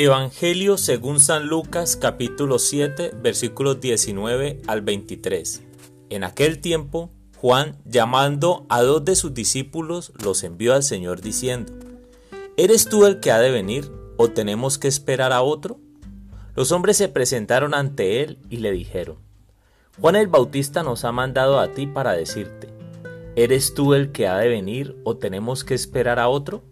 Evangelio según San Lucas capítulo 7 versículos 19 al 23. En aquel tiempo, Juan, llamando a dos de sus discípulos, los envió al Señor diciendo, ¿Eres tú el que ha de venir o tenemos que esperar a otro? Los hombres se presentaron ante él y le dijeron, Juan el Bautista nos ha mandado a ti para decirte, ¿eres tú el que ha de venir o tenemos que esperar a otro?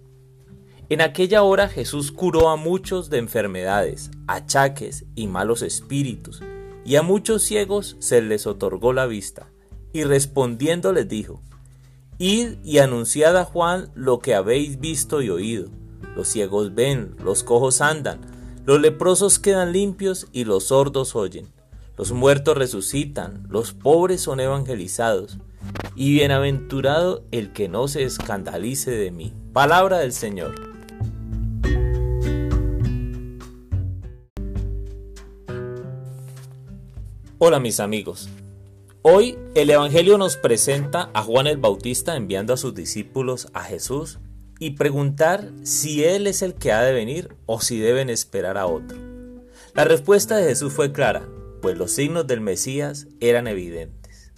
En aquella hora Jesús curó a muchos de enfermedades, achaques y malos espíritus, y a muchos ciegos se les otorgó la vista. Y respondiendo les dijo, Id y anunciad a Juan lo que habéis visto y oído. Los ciegos ven, los cojos andan, los leprosos quedan limpios y los sordos oyen. Los muertos resucitan, los pobres son evangelizados, y bienaventurado el que no se escandalice de mí. Palabra del Señor. Hola mis amigos. Hoy el Evangelio nos presenta a Juan el Bautista enviando a sus discípulos a Jesús y preguntar si Él es el que ha de venir o si deben esperar a otro. La respuesta de Jesús fue clara, pues los signos del Mesías eran evidentes.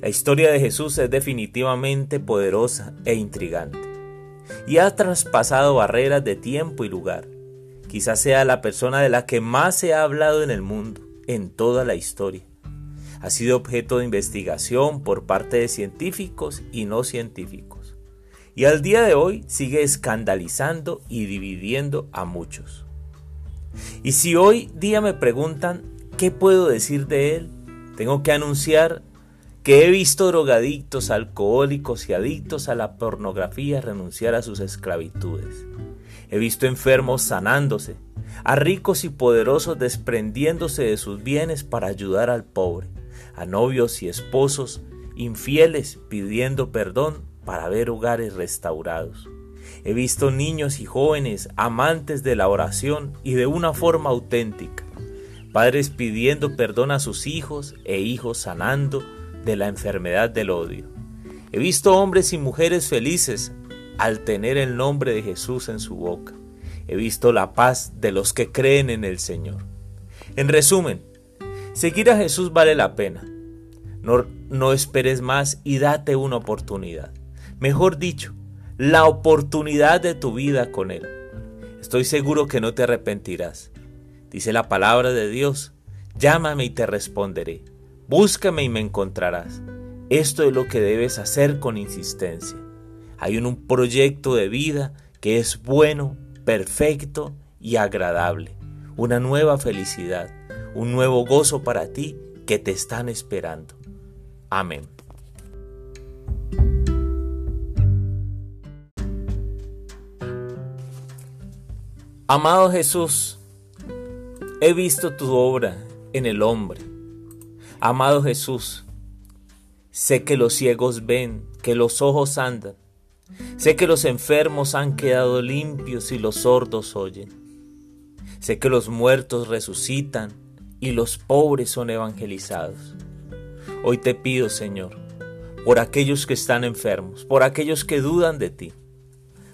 La historia de Jesús es definitivamente poderosa e intrigante y ha traspasado barreras de tiempo y lugar. Quizás sea la persona de la que más se ha hablado en el mundo en toda la historia. Ha sido objeto de investigación por parte de científicos y no científicos. Y al día de hoy sigue escandalizando y dividiendo a muchos. Y si hoy día me preguntan qué puedo decir de él, tengo que anunciar que he visto drogadictos, alcohólicos y adictos a la pornografía renunciar a sus esclavitudes. He visto enfermos sanándose, a ricos y poderosos desprendiéndose de sus bienes para ayudar al pobre, a novios y esposos infieles pidiendo perdón para ver hogares restaurados. He visto niños y jóvenes amantes de la oración y de una forma auténtica, padres pidiendo perdón a sus hijos e hijos sanando de la enfermedad del odio. He visto hombres y mujeres felices al tener el nombre de Jesús en su boca. He visto la paz de los que creen en el Señor. En resumen, seguir a Jesús vale la pena. No, no esperes más y date una oportunidad. Mejor dicho, la oportunidad de tu vida con Él. Estoy seguro que no te arrepentirás. Dice la palabra de Dios, llámame y te responderé. Búscame y me encontrarás. Esto es lo que debes hacer con insistencia. Hay un proyecto de vida que es bueno, perfecto y agradable. Una nueva felicidad, un nuevo gozo para ti que te están esperando. Amén. Amado Jesús, he visto tu obra en el hombre. Amado Jesús, sé que los ciegos ven, que los ojos andan, Sé que los enfermos han quedado limpios y los sordos oyen. Sé que los muertos resucitan y los pobres son evangelizados. Hoy te pido, Señor, por aquellos que están enfermos, por aquellos que dudan de ti,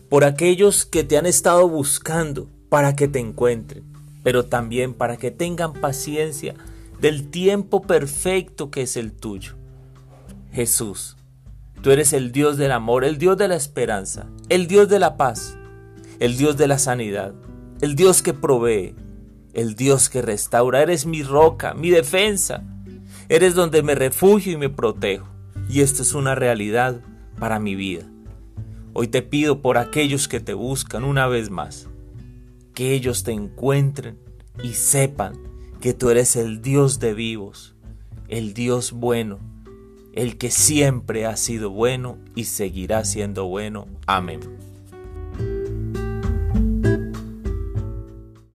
por aquellos que te han estado buscando para que te encuentren, pero también para que tengan paciencia del tiempo perfecto que es el tuyo. Jesús, Tú eres el Dios del amor, el Dios de la esperanza, el Dios de la paz, el Dios de la sanidad, el Dios que provee, el Dios que restaura. Eres mi roca, mi defensa. Eres donde me refugio y me protejo. Y esto es una realidad para mi vida. Hoy te pido por aquellos que te buscan una vez más, que ellos te encuentren y sepan que tú eres el Dios de vivos, el Dios bueno, el que siempre ha sido bueno y seguirá siendo bueno. Amén.